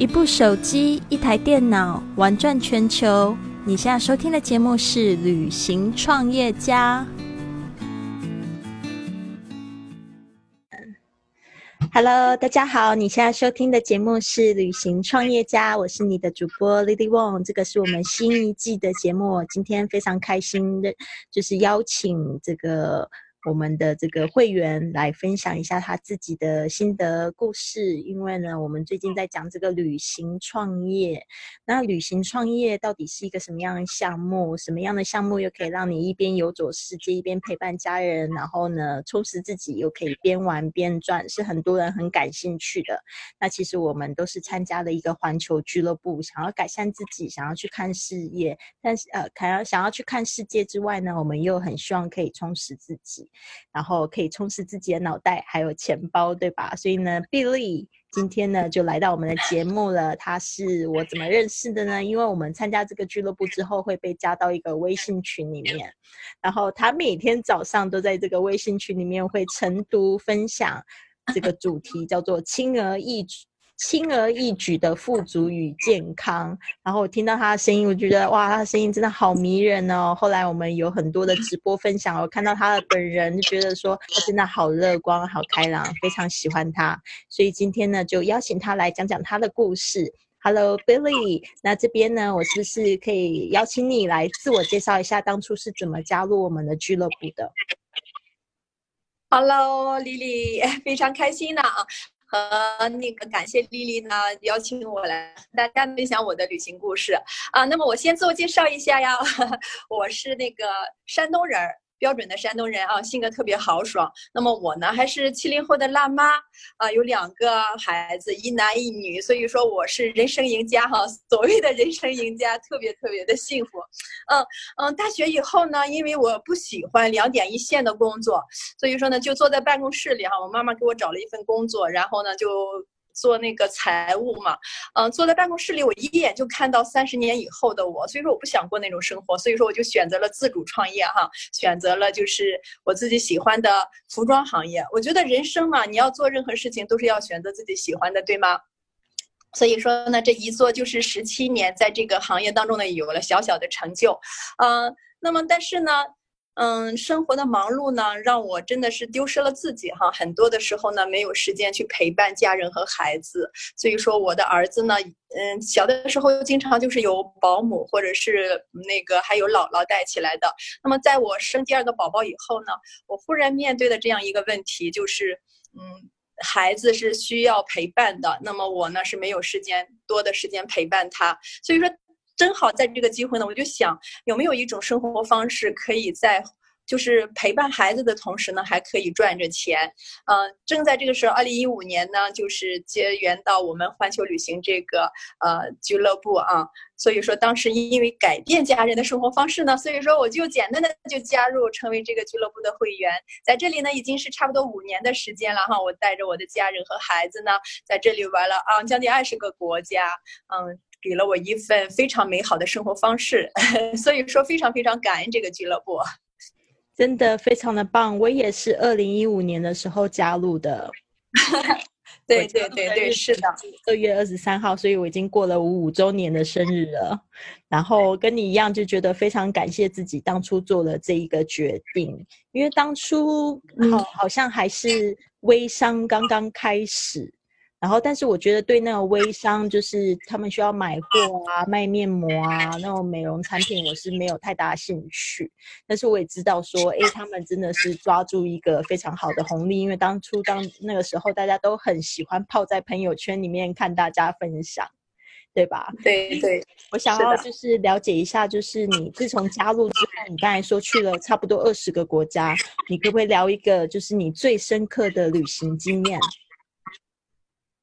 一部手机，一台电脑，玩转全球。你现在收听的节目是《旅行创业家》。Hello，大家好，你现在收听的节目是《旅行创业家》，我是你的主播 Lily Wong。这个是我们新一季的节目，今天非常开心的，就是邀请这个。我们的这个会员来分享一下他自己的心得故事，因为呢，我们最近在讲这个旅行创业。那旅行创业到底是一个什么样的项目？什么样的项目又可以让你一边游走世界，一边陪伴家人，然后呢，充实自己，又可以边玩边赚，是很多人很感兴趣的。那其实我们都是参加了一个环球俱乐部，想要改善自己，想要去看事业，但是呃，想要想要去看世界之外呢，我们又很希望可以充实自己。然后可以充实自己的脑袋，还有钱包，对吧？所以呢，Billy 今天呢就来到我们的节目了。他是我怎么认识的呢？因为我们参加这个俱乐部之后会被加到一个微信群里面，然后他每天早上都在这个微信群里面会晨读分享这个主题，叫做“轻而易举”。轻而易举的富足与健康，然后我听到他的声音，我觉得哇，他的声音真的好迷人哦。后来我们有很多的直播分享，我看到他的本人，就觉得说他真的好乐观、好开朗，非常喜欢他。所以今天呢，就邀请他来讲讲他的故事。Hello Billy，那这边呢，我是不是可以邀请你来自我介绍一下，当初是怎么加入我们的俱乐部的？Hello Lily，非常开心呢啊。和那个感谢丽丽呢邀请我来大家分享我的旅行故事啊。那么我先自我介绍一下呀，我是那个山东人儿。标准的山东人啊，性格特别豪爽。那么我呢，还是七零后的辣妈啊，有两个孩子，一男一女，所以说我是人生赢家哈。所谓的人生赢家，特别特别的幸福。嗯嗯，大学以后呢，因为我不喜欢两点一线的工作，所以说呢，就坐在办公室里哈。我妈妈给我找了一份工作，然后呢就。做那个财务嘛，嗯，坐在办公室里，我一眼就看到三十年以后的我，所以说我不想过那种生活，所以说我就选择了自主创业哈，选择了就是我自己喜欢的服装行业。我觉得人生嘛，你要做任何事情都是要选择自己喜欢的，对吗？所以说呢，这一做就是十七年，在这个行业当中呢，有了小小的成就，嗯，那么但是呢。嗯，生活的忙碌呢，让我真的是丢失了自己哈。很多的时候呢，没有时间去陪伴家人和孩子。所以说，我的儿子呢，嗯，小的时候经常就是有保姆或者是那个还有姥姥带起来的。那么，在我生第二个宝宝以后呢，我忽然面对的这样一个问题就是，嗯，孩子是需要陪伴的，那么我呢是没有时间多的时间陪伴他。所以说。正好在这个机会呢，我就想有没有一种生活方式，可以在就是陪伴孩子的同时呢，还可以赚着钱。嗯，正在这个时候，二零一五年呢，就是结缘到我们环球旅行这个呃俱乐部啊。所以说当时因为改变家人的生活方式呢，所以说我就简单的就加入成为这个俱乐部的会员。在这里呢，已经是差不多五年的时间了哈。我带着我的家人和孩子呢，在这里玩了啊将近二十个国家，嗯。给了我一份非常美好的生活方式，所以说非常非常感恩这个俱乐部，真的非常的棒。我也是二零一五年的时候加入的，对对对对，是的，二月二十三号，所以我已经过了五五周年的生日了。然后跟你一样，就觉得非常感谢自己当初做了这一个决定，因为当初好好像还是微商刚刚开始。然后，但是我觉得对那个微商，就是他们需要买货啊、卖面膜啊那种美容产品，我是没有太大兴趣。但是我也知道说，哎，他们真的是抓住一个非常好的红利，因为当初当那个时候，大家都很喜欢泡在朋友圈里面看大家分享，对吧？对对，我想要就是了解一下，就是你自从加入之后，你刚才说去了差不多二十个国家，你可不可以聊一个就是你最深刻的旅行经验？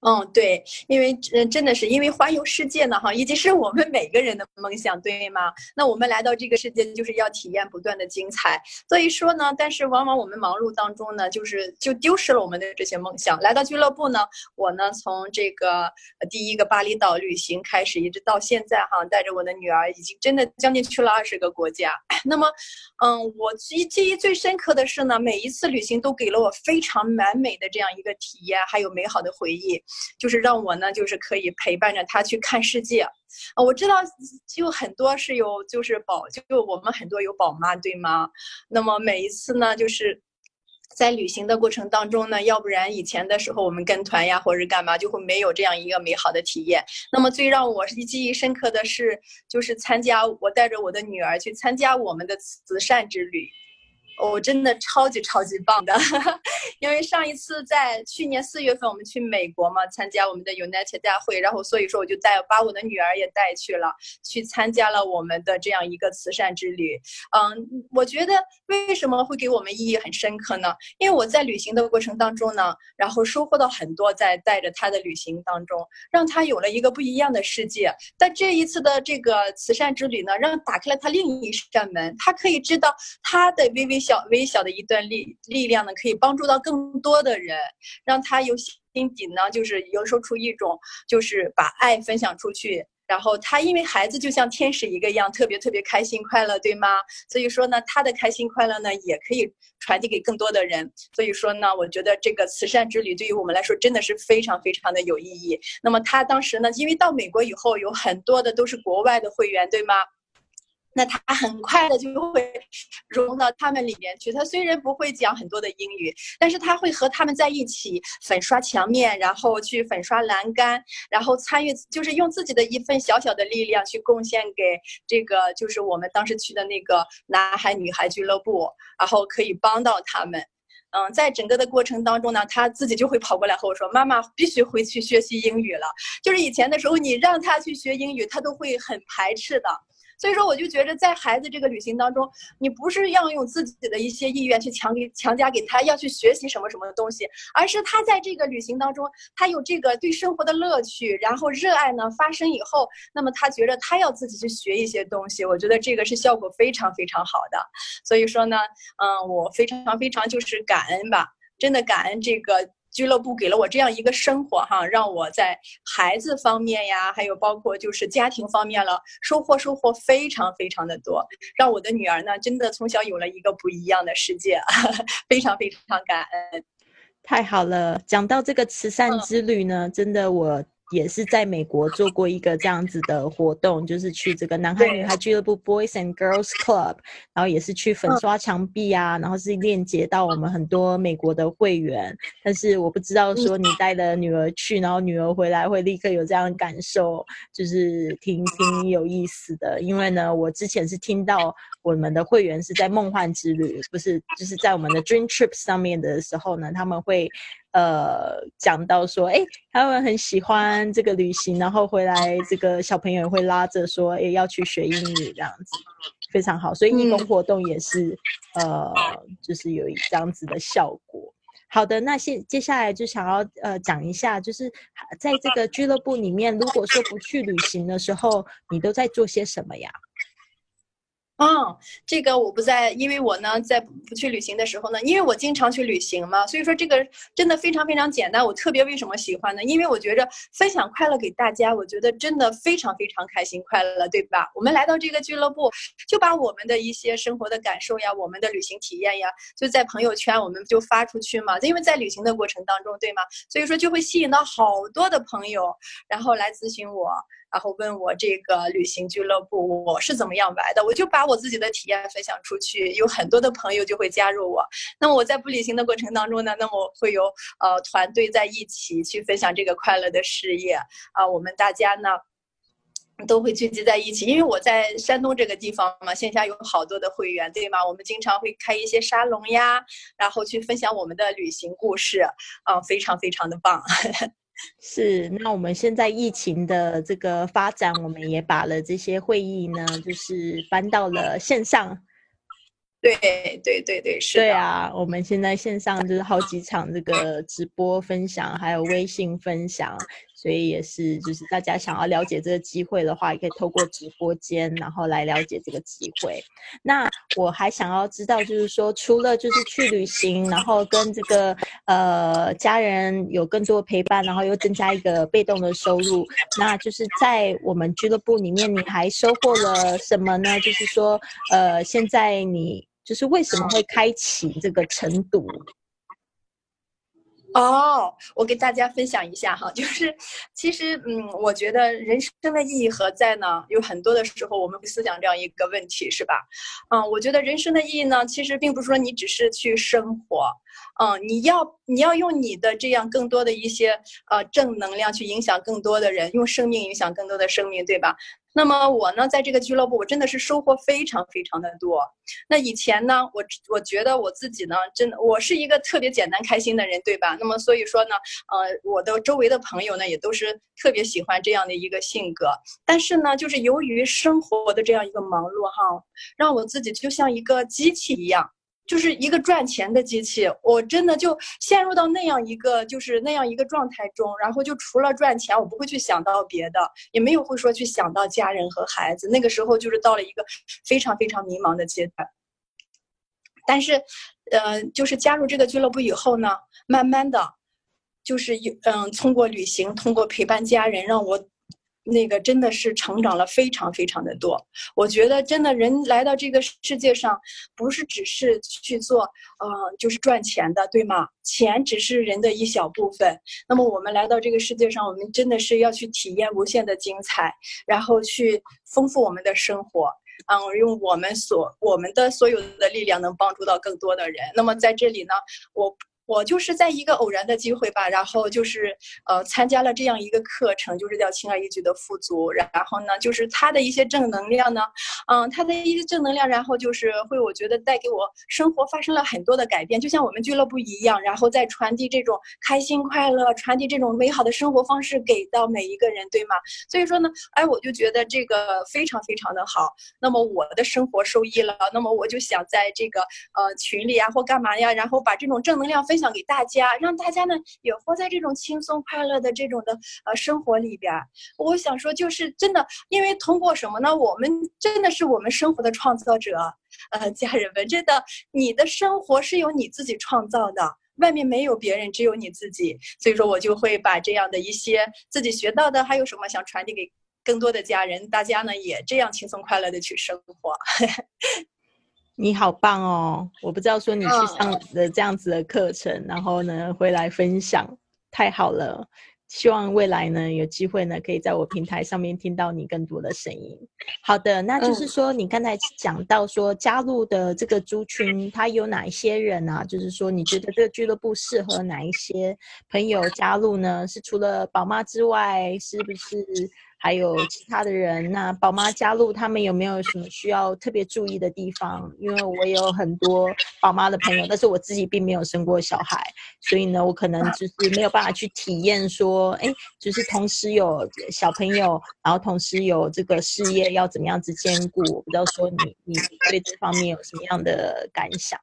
嗯，对，因为嗯，真的是因为环游世界呢，哈，已经是我们每个人的梦想，对吗？那我们来到这个世界，就是要体验不断的精彩。所以说呢，但是往往我们忙碌当中呢，就是就丢失了我们的这些梦想。来到俱乐部呢，我呢从这个第一个巴厘岛旅行开始，一直到现在哈，带着我的女儿，已经真的将近去了二十个国家。那么，嗯，我记记忆最深刻的是呢，每一次旅行都给了我非常完美的这样一个体验，还有美好的回忆。就是让我呢，就是可以陪伴着他去看世界。啊，我知道就很多是有就是宝，就我们很多有宝妈，对吗？那么每一次呢，就是在旅行的过程当中呢，要不然以前的时候我们跟团呀，或者是干嘛，就会没有这样一个美好的体验。那么最让我记忆深刻的是，就是参加我带着我的女儿去参加我们的慈善之旅。我真的超级超级棒的，因为上一次在去年四月份我们去美国嘛，参加我们的 United 大会，然后所以说我就带把我的女儿也带去了，去参加了我们的这样一个慈善之旅。嗯，我觉得为什么会给我们意义很深刻呢？因为我在旅行的过程当中呢，然后收获到很多，在带着她的旅行当中，让她有了一个不一样的世界。但这一次的这个慈善之旅呢，让打开了她另一扇门，她可以知道她的微微。小微小的一段力力量呢，可以帮助到更多的人，让他有心底呢，就是营收出一种，就是把爱分享出去。然后他因为孩子就像天使一个样，特别特别开心快乐，对吗？所以说呢，他的开心快乐呢，也可以传递给更多的人。所以说呢，我觉得这个慈善之旅对于我们来说真的是非常非常的有意义。那么他当时呢，因为到美国以后有很多的都是国外的会员，对吗？那他很快的就会融到他们里面去。他虽然不会讲很多的英语，但是他会和他们在一起粉刷墙面，然后去粉刷栏杆，然后参与，就是用自己的一份小小的力量去贡献给这个，就是我们当时去的那个男孩女孩俱乐部，然后可以帮到他们。嗯，在整个的过程当中呢，他自己就会跑过来和我说：“妈妈必须回去学习英语了。”就是以前的时候，你让他去学英语，他都会很排斥的。所以说，我就觉得在孩子这个旅行当中，你不是要用自己的一些意愿去强给强加给他要去学习什么什么的东西，而是他在这个旅行当中，他有这个对生活的乐趣，然后热爱呢发生以后，那么他觉得他要自己去学一些东西，我觉得这个是效果非常非常好的。所以说呢，嗯，我非常非常就是感恩吧，真的感恩这个。俱乐部给了我这样一个生活哈，让我在孩子方面呀，还有包括就是家庭方面了，收获收获非常非常的多，让我的女儿呢，真的从小有了一个不一样的世界，非常非常感恩。太好了，讲到这个慈善之旅呢，真的我。也是在美国做过一个这样子的活动，就是去这个男孩女孩俱乐部 （Boys and Girls Club），然后也是去粉刷墙壁啊，然后是链接到我们很多美国的会员。但是我不知道说你带了女儿去，然后女儿回来会立刻有这样的感受，就是挺挺有意思的。因为呢，我之前是听到我们的会员是在梦幻之旅，不是就是在我们的 Dream Trips 上面的时候呢，他们会。呃，讲到说，哎，他们很喜欢这个旅行，然后回来，这个小朋友会拉着说，哎，要去学英语这样子，非常好。所以义工活动也是，呃，就是有一这样子的效果。好的，那现接下来就想要呃讲一下，就是在这个俱乐部里面，如果说不去旅行的时候，你都在做些什么呀？嗯，这个我不在，因为我呢在不去旅行的时候呢，因为我经常去旅行嘛，所以说这个真的非常非常简单。我特别为什么喜欢呢？因为我觉着分享快乐给大家，我觉得真的非常非常开心快乐，对吧？我们来到这个俱乐部，就把我们的一些生活的感受呀，我们的旅行体验呀，就在朋友圈我们就发出去嘛。因为在旅行的过程当中，对吗？所以说就会吸引到好多的朋友，然后来咨询我。然后问我这个旅行俱乐部我是怎么样玩的，我就把我自己的体验分享出去，有很多的朋友就会加入我。那么我在不旅行的过程当中呢，那么会有呃团队在一起去分享这个快乐的事业啊，我们大家呢都会聚集在一起，因为我在山东这个地方嘛，线下有好多的会员，对吗？我们经常会开一些沙龙呀，然后去分享我们的旅行故事，啊，非常非常的棒。是，那我们现在疫情的这个发展，我们也把了这些会议呢，就是搬到了线上。对对对对，是。对啊，我们现在线上就是好几场这个直播分享，还有微信分享。所以也是，就是大家想要了解这个机会的话，也可以透过直播间，然后来了解这个机会。那我还想要知道，就是说，除了就是去旅行，然后跟这个呃家人有更多陪伴，然后又增加一个被动的收入，那就是在我们俱乐部里面，你还收获了什么呢？就是说，呃，现在你就是为什么会开启这个晨读？哦，我给大家分享一下哈，就是其实嗯，我觉得人生的意义何在呢？有很多的时候我们会思想这样一个问题，是吧？嗯，我觉得人生的意义呢，其实并不是说你只是去生活，嗯，你要你要用你的这样更多的一些呃正能量去影响更多的人，用生命影响更多的生命，对吧？那么我呢，在这个俱乐部，我真的是收获非常非常的多。那以前呢，我我觉得我自己呢，真的我是一个特别简单开心的人，对吧？那么所以说呢，呃，我的周围的朋友呢，也都是特别喜欢这样的一个性格。但是呢，就是由于生活的这样一个忙碌哈，让我自己就像一个机器一样。就是一个赚钱的机器，我真的就陷入到那样一个就是那样一个状态中，然后就除了赚钱，我不会去想到别的，也没有会说去想到家人和孩子。那个时候就是到了一个非常非常迷茫的阶段。但是，呃，就是加入这个俱乐部以后呢，慢慢的，就是有嗯，通过旅行，通过陪伴家人，让我。那个真的是成长了非常非常的多，我觉得真的人来到这个世界上，不是只是去做，呃，就是赚钱的，对吗？钱只是人的一小部分。那么我们来到这个世界上，我们真的是要去体验无限的精彩，然后去丰富我们的生活，嗯，用我们所我们的所有的力量，能帮助到更多的人。那么在这里呢，我。我就是在一个偶然的机会吧，然后就是呃参加了这样一个课程，就是叫轻而易举的富足。然后呢，就是他的一些正能量呢，嗯，他的一些正能量，然后就是会我觉得带给我生活发生了很多的改变，就像我们俱乐部一样，然后再传递这种开心快乐，传递这种美好的生活方式给到每一个人，对吗？所以说呢，哎，我就觉得这个非常非常的好。那么我的生活受益了，那么我就想在这个呃群里啊或干嘛呀，然后把这种正能量分。分享给大家，让大家呢也活在这种轻松快乐的这种的呃生活里边。我想说，就是真的，因为通过什么呢？我们真的是我们生活的创造者。呃，家人们，真的，你的生活是由你自己创造的，外面没有别人，只有你自己。所以说我就会把这样的一些自己学到的，还有什么想传递给更多的家人，大家呢也这样轻松快乐的去生活。你好棒哦！我不知道说你去上了这样子的课程，然后呢回来分享，太好了。希望未来呢有机会呢可以在我平台上面听到你更多的声音。好的，那就是说你刚才讲到说加入的这个族群，它有哪一些人啊？就是说你觉得这个俱乐部适合哪一些朋友加入呢？是除了宝妈之外，是不是？还有其他的人，那宝妈加入，他们有没有什么需要特别注意的地方？因为我有很多宝妈的朋友，但是我自己并没有生过小孩，所以呢，我可能就是没有办法去体验说，哎，就是同时有小朋友，然后同时有这个事业要怎么样子兼顾？我不知道说你你对这方面有什么样的感想？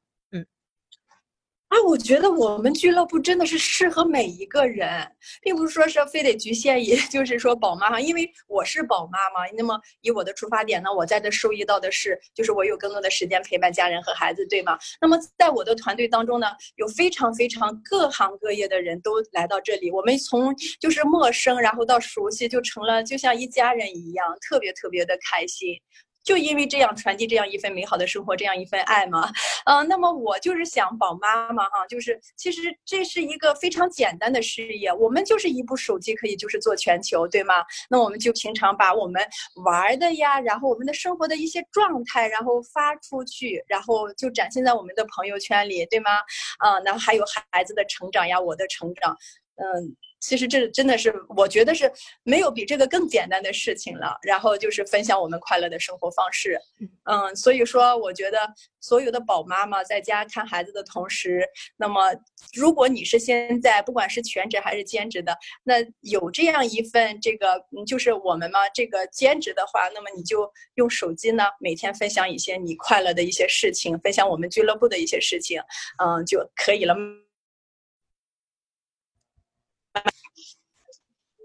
啊，我觉得我们俱乐部真的是适合每一个人，并不是说是非得局限于 就是说宝妈哈，因为我是宝妈嘛。那么以我的出发点呢，我在这受益到的是，就是我有更多的时间陪伴家人和孩子，对吗？那么在我的团队当中呢，有非常非常各行各业的人都来到这里，我们从就是陌生，然后到熟悉，就成了就像一家人一样，特别特别的开心。就因为这样传递这样一份美好的生活，这样一份爱嘛，嗯，那么我就是想宝妈妈哈，就是其实这是一个非常简单的事业，我们就是一部手机可以就是做全球，对吗？那我们就平常把我们玩的呀，然后我们的生活的一些状态，然后发出去，然后就展现在我们的朋友圈里，对吗？啊，然后还有孩子的成长呀，我的成长，嗯。其实这真的是，我觉得是没有比这个更简单的事情了。然后就是分享我们快乐的生活方式，嗯，所以说我觉得所有的宝妈妈在家看孩子的同时，那么如果你是现在不管是全职还是兼职的，那有这样一份这个就是我们嘛这个兼职的话，那么你就用手机呢每天分享一些你快乐的一些事情，分享我们俱乐部的一些事情，嗯就可以了。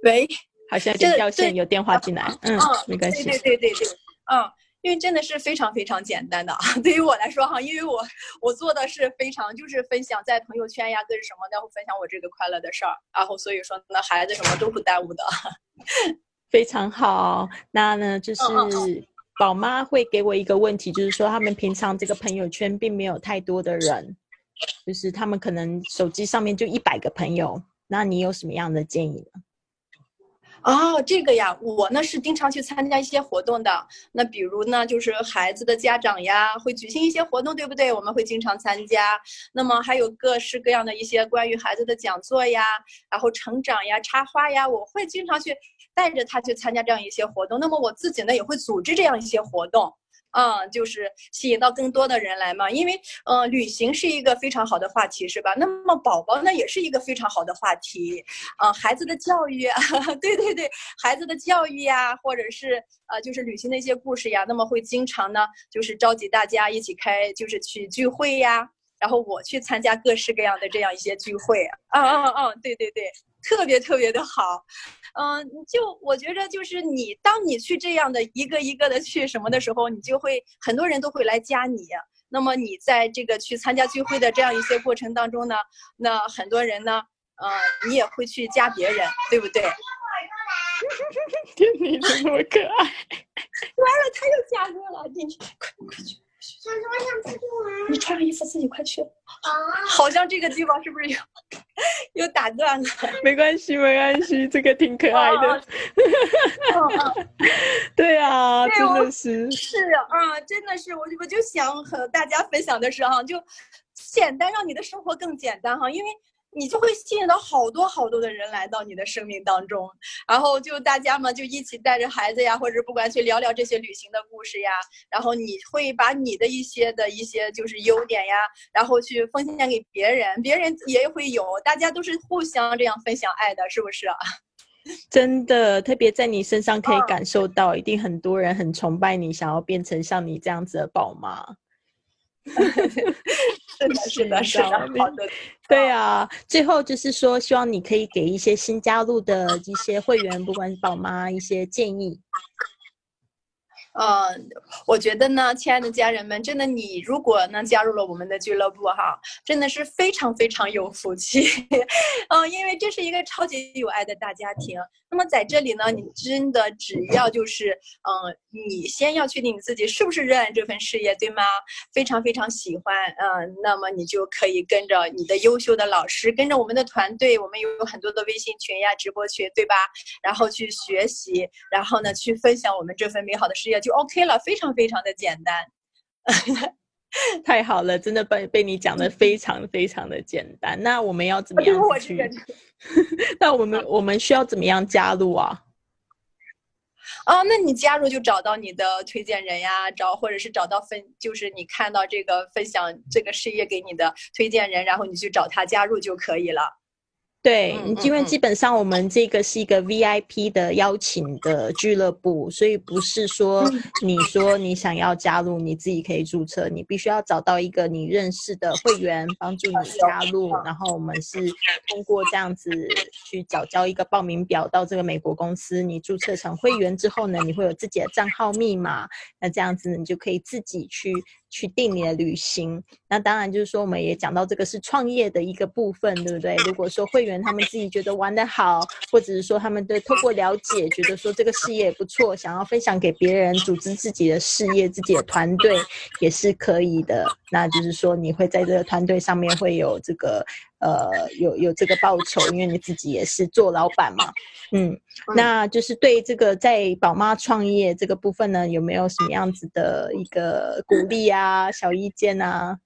喂，好像有掉线，有电话进来，嗯，没关系，对对对对对，嗯，因为真的是非常非常简单的啊，对于我来说哈，因为我我做的是非常就是分享在朋友圈呀，跟什么的分享我这个快乐的事儿，然后所以说那孩子什么都不耽误的，非常好。那呢，就是宝妈会给我一个问题，就是说他们平常这个朋友圈并没有太多的人。就是他们可能手机上面就一百个朋友，那你有什么样的建议呢？哦，这个呀，我呢是经常去参加一些活动的。那比如呢，就是孩子的家长呀，会举行一些活动，对不对？我们会经常参加。那么还有各式各样的一些关于孩子的讲座呀，然后成长呀、插花呀，我会经常去带着他去参加这样一些活动。那么我自己呢，也会组织这样一些活动。嗯，就是吸引到更多的人来嘛，因为嗯，旅行是一个非常好的话题，是吧？那么宝宝呢，也是一个非常好的话题，嗯，孩子的教育，对对对，孩子的教育呀，或者是呃，就是旅行的一些故事呀，那么会经常呢，就是召集大家一起开，就是去聚会呀，然后我去参加各式各样的这样一些聚会，啊啊啊，对对对。特别特别的好，嗯，就我觉着就是你，当你去这样的一个一个的去什么的时候，你就会很多人都会来加你。那么你在这个去参加聚会的这样一些过程当中呢，那很多人呢，呃，你也会去加别人，对不对？天，你怎么可爱？完了，他又加入了，进去，快快去。想说我想出去玩。你穿上衣服自己快去。啊。好像这个地方是不是又又 打断了？没关系，没关系，这个挺可爱的。对啊，真的是。是啊，真的是，我我就想和大家分享的是哈，就简单让你的生活更简单哈，因为。你就会吸引到好多好多的人来到你的生命当中，然后就大家嘛就一起带着孩子呀，或者不管去聊聊这些旅行的故事呀，然后你会把你的一些的一些就是优点呀，然后去分享给别人，别人也会有，大家都是互相这样分享爱的，是不是？真的，特别在你身上可以感受到，一定很多人很崇拜你，想要变成像你这样子的宝妈。是的，是的，是的，好的。对啊，最后就是说，希望你可以给一些新加入的一些会员，不管是宝妈，一些建议。嗯，我觉得呢，亲爱的家人们，真的，你如果呢加入了我们的俱乐部哈，真的是非常非常有福气。嗯，因为这是一个超级有爱的大家庭。那么在这里呢，你真的只要就是，嗯，你先要确定你自己是不是热爱这份事业，对吗？非常非常喜欢，嗯，那么你就可以跟着你的优秀的老师，跟着我们的团队，我们有很多的微信群呀、直播群，对吧？然后去学习，然后呢去分享我们这份美好的事业。就 OK 了，非常非常的简单，太好了，真的被被你讲的非常非常的简单。那我们要怎么样去？那我们我们需要怎么样加入啊？哦，那你加入就找到你的推荐人呀，找或者是找到分，就是你看到这个分享这个事业给你的推荐人，然后你去找他加入就可以了。对，因为基本上我们这个是一个 VIP 的邀请的俱乐部，所以不是说你说你想要加入，你自己可以注册，你必须要找到一个你认识的会员帮助你加入，然后我们是通过这样子去缴交一个报名表到这个美国公司，你注册成会员之后呢，你会有自己的账号密码，那这样子你就可以自己去。去定你的旅行，那当然就是说，我们也讲到这个是创业的一个部分，对不对？如果说会员他们自己觉得玩得好，或者是说他们对透过了解觉得说这个事业不错，想要分享给别人，组织自己的事业、自己的团队也是可以的。那就是说，你会在这个团队上面会有这个。呃，有有这个报酬，因为你自己也是做老板嘛，嗯，那就是对这个在宝妈创业这个部分呢，有没有什么样子的一个鼓励啊、小意见啊，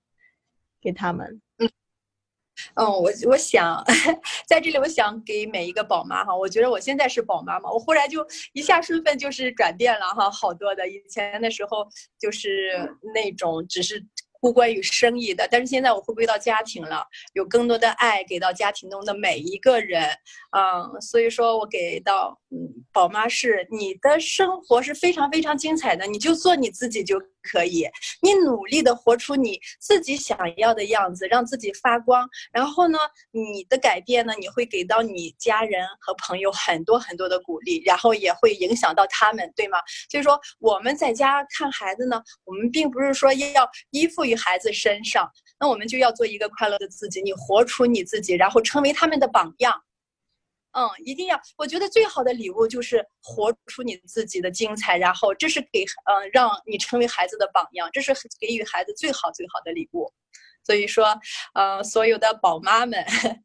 给他们？嗯，嗯，我我想 在这里，我想给每一个宝妈哈，我觉得我现在是宝妈嘛，我忽然就一下身份就是转变了哈，好多的，以前的时候就是那种只是。不关于生意的，但是现在我回归到家庭了，有更多的爱给到家庭中的每一个人，嗯，所以说我给到嗯宝妈是你的生活是非常非常精彩的，你就做你自己就。可以，你努力的活出你自己想要的样子，让自己发光。然后呢，你的改变呢，你会给到你家人和朋友很多很多的鼓励，然后也会影响到他们，对吗？所以说我们在家看孩子呢，我们并不是说要依附于孩子身上，那我们就要做一个快乐的自己，你活出你自己，然后成为他们的榜样。嗯，一定要。我觉得最好的礼物就是活出你自己的精彩，然后这是给嗯让你成为孩子的榜样，这是给予孩子最好最好的礼物。所以说，呃，所有的宝妈们，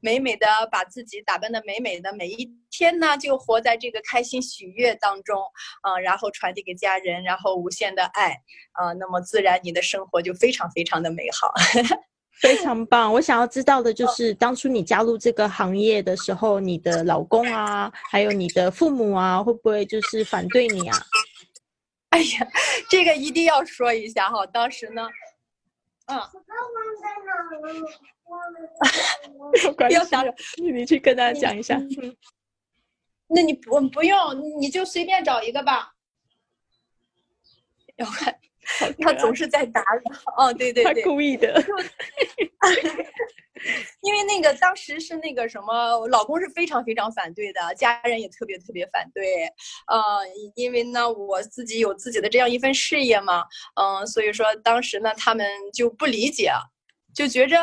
美美的把自己打扮的美美的，每一天呢就活在这个开心喜悦当中，啊，然后传递给家人，然后无限的爱，啊，那么自然你的生活就非常非常的美好。非常棒！我想要知道的就是，当初你加入这个行业的时候，你的老公啊，还有你的父母啊，会不会就是反对你啊？哎呀，这个一定要说一下哈！当时呢，嗯，不要打扰，你去跟大家讲一下。那你不不用，你就随便找一个吧。要看。他总是在打扰，哦，对对对，他故意的。因为那个当时是那个什么，老公是非常非常反对的，家人也特别特别反对。呃，因为呢，我自己有自己的这样一份事业嘛，嗯，所以说当时呢，他们就不理解，就觉着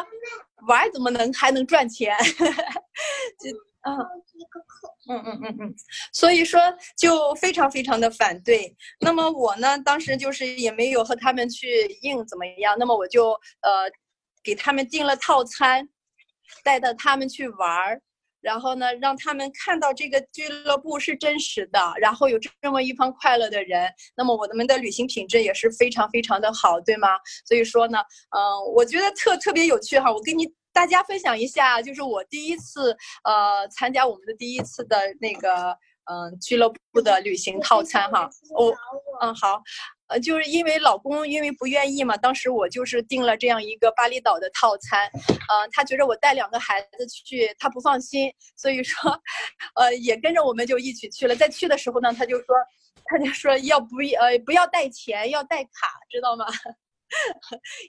玩怎么能还能赚钱？就嗯。嗯嗯嗯嗯，所以说就非常非常的反对。那么我呢，当时就是也没有和他们去硬怎么样。那么我就呃给他们订了套餐，带着他们去玩儿，然后呢让他们看到这个俱乐部是真实的，然后有这么一帮快乐的人。那么我们的旅行品质也是非常非常的好，对吗？所以说呢，嗯，我觉得特特别有趣哈。我跟你。大家分享一下，就是我第一次呃参加我们的第一次的那个嗯俱乐部的旅行套餐哈。我嗯好，呃就是因为老公因为不愿意嘛，当时我就是订了这样一个巴厘岛的套餐，嗯他觉得我带两个孩子去他不放心，所以说呃也跟着我们就一起去了。在去的时候呢，他就说他就说要不呃不要带钱，要带卡，知道吗？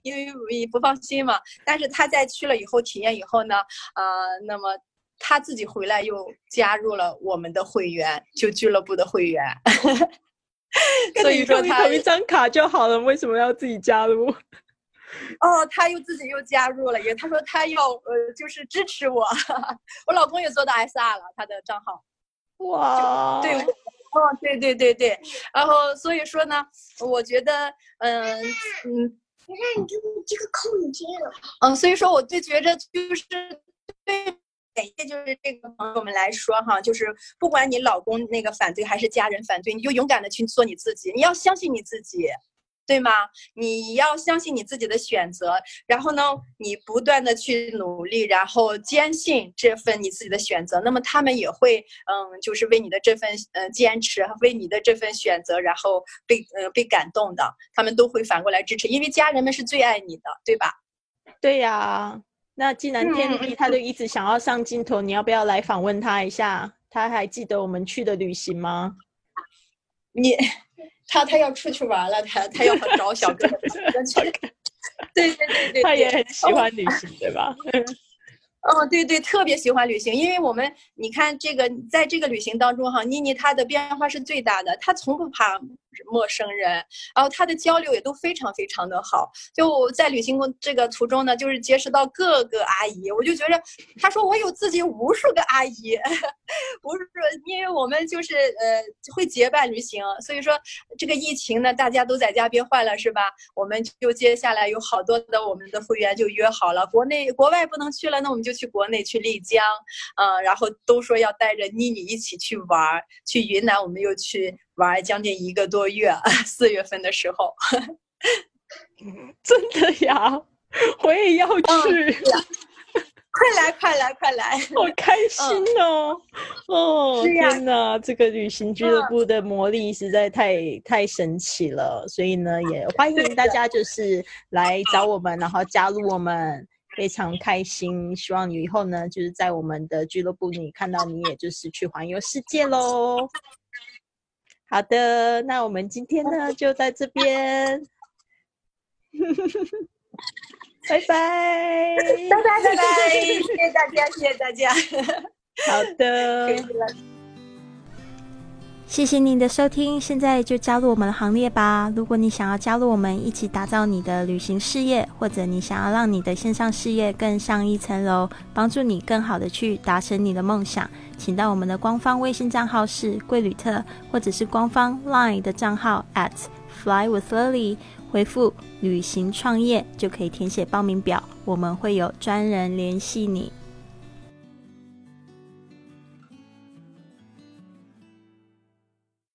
因为你不放心嘛，但是他在去了以后体验以后呢，呃，那么他自己回来又加入了我们的会员，就俱乐部的会员。所以说他有一张卡就好了，为什么要自己加入？哦，他又自己又加入了，也他说他要呃，就是支持我。我老公也做到 SR 了，他的账号。哇，对。哦，对对对对，然后所以说呢，我觉得，嗯嗯，你看你这个这个扣你这个，嗯，所以说我就觉着就是对每一就是这个朋友们来说哈，就是不管你老公那个反对还是家人反对，你就勇敢的去做你自己，你要相信你自己。对吗？你要相信你自己的选择，然后呢，你不断的去努力，然后坚信这份你自己的选择，那么他们也会，嗯，就是为你的这份呃坚持，为你的这份选择，然后被呃被感动的，他们都会反过来支持，因为家人们是最爱你的，对吧？对呀，那既然天地他就一直想要上镜头，你要不要来访问他一下？他还记得我们去的旅行吗？你。他他要出去玩了，他他要找小哥哥去。对对对对，他也很喜欢旅行，对吧？哦，对对，特别喜欢旅行，因为我们你看这个，在这个旅行当中哈，妮妮她的变化是最大的，她从不怕陌生人，然后他的交流也都非常非常的好。就在旅行过这个途中呢，就是结识到各个阿姨，我就觉得，他说我有自己无数个阿姨，不是因为我们就是呃会结伴旅行，所以说这个疫情呢，大家都在家憋坏了是吧？我们就接下来有好多的我们的会员就约好了，国内国外不能去了，那我们就。去国内去丽江，嗯，然后都说要带着妮妮一起去玩儿。去云南，我们又去玩将近一个多月。四月份的时候，真的呀，我也要去。快来，快来，快来！好开心哦！哦，天哪，这个旅行俱乐部的魔力实在太太神奇了。所以呢，也欢迎大家就是来找我们，然后加入我们。非常开心，希望你以后呢，就是在我们的俱乐部里看到你，也就是去环游世界喽。好的，那我们今天呢就在这边，拜拜，拜拜拜拜，谢谢大家，谢谢大家。好的。谢谢您的收听，现在就加入我们的行列吧！如果你想要加入我们一起打造你的旅行事业，或者你想要让你的线上事业更上一层楼，帮助你更好的去达成你的梦想，请到我们的官方微信账号是贵旅特，或者是官方 LINE 的账号 at flywithlily。回复“旅行创业”就可以填写报名表，我们会有专人联系你。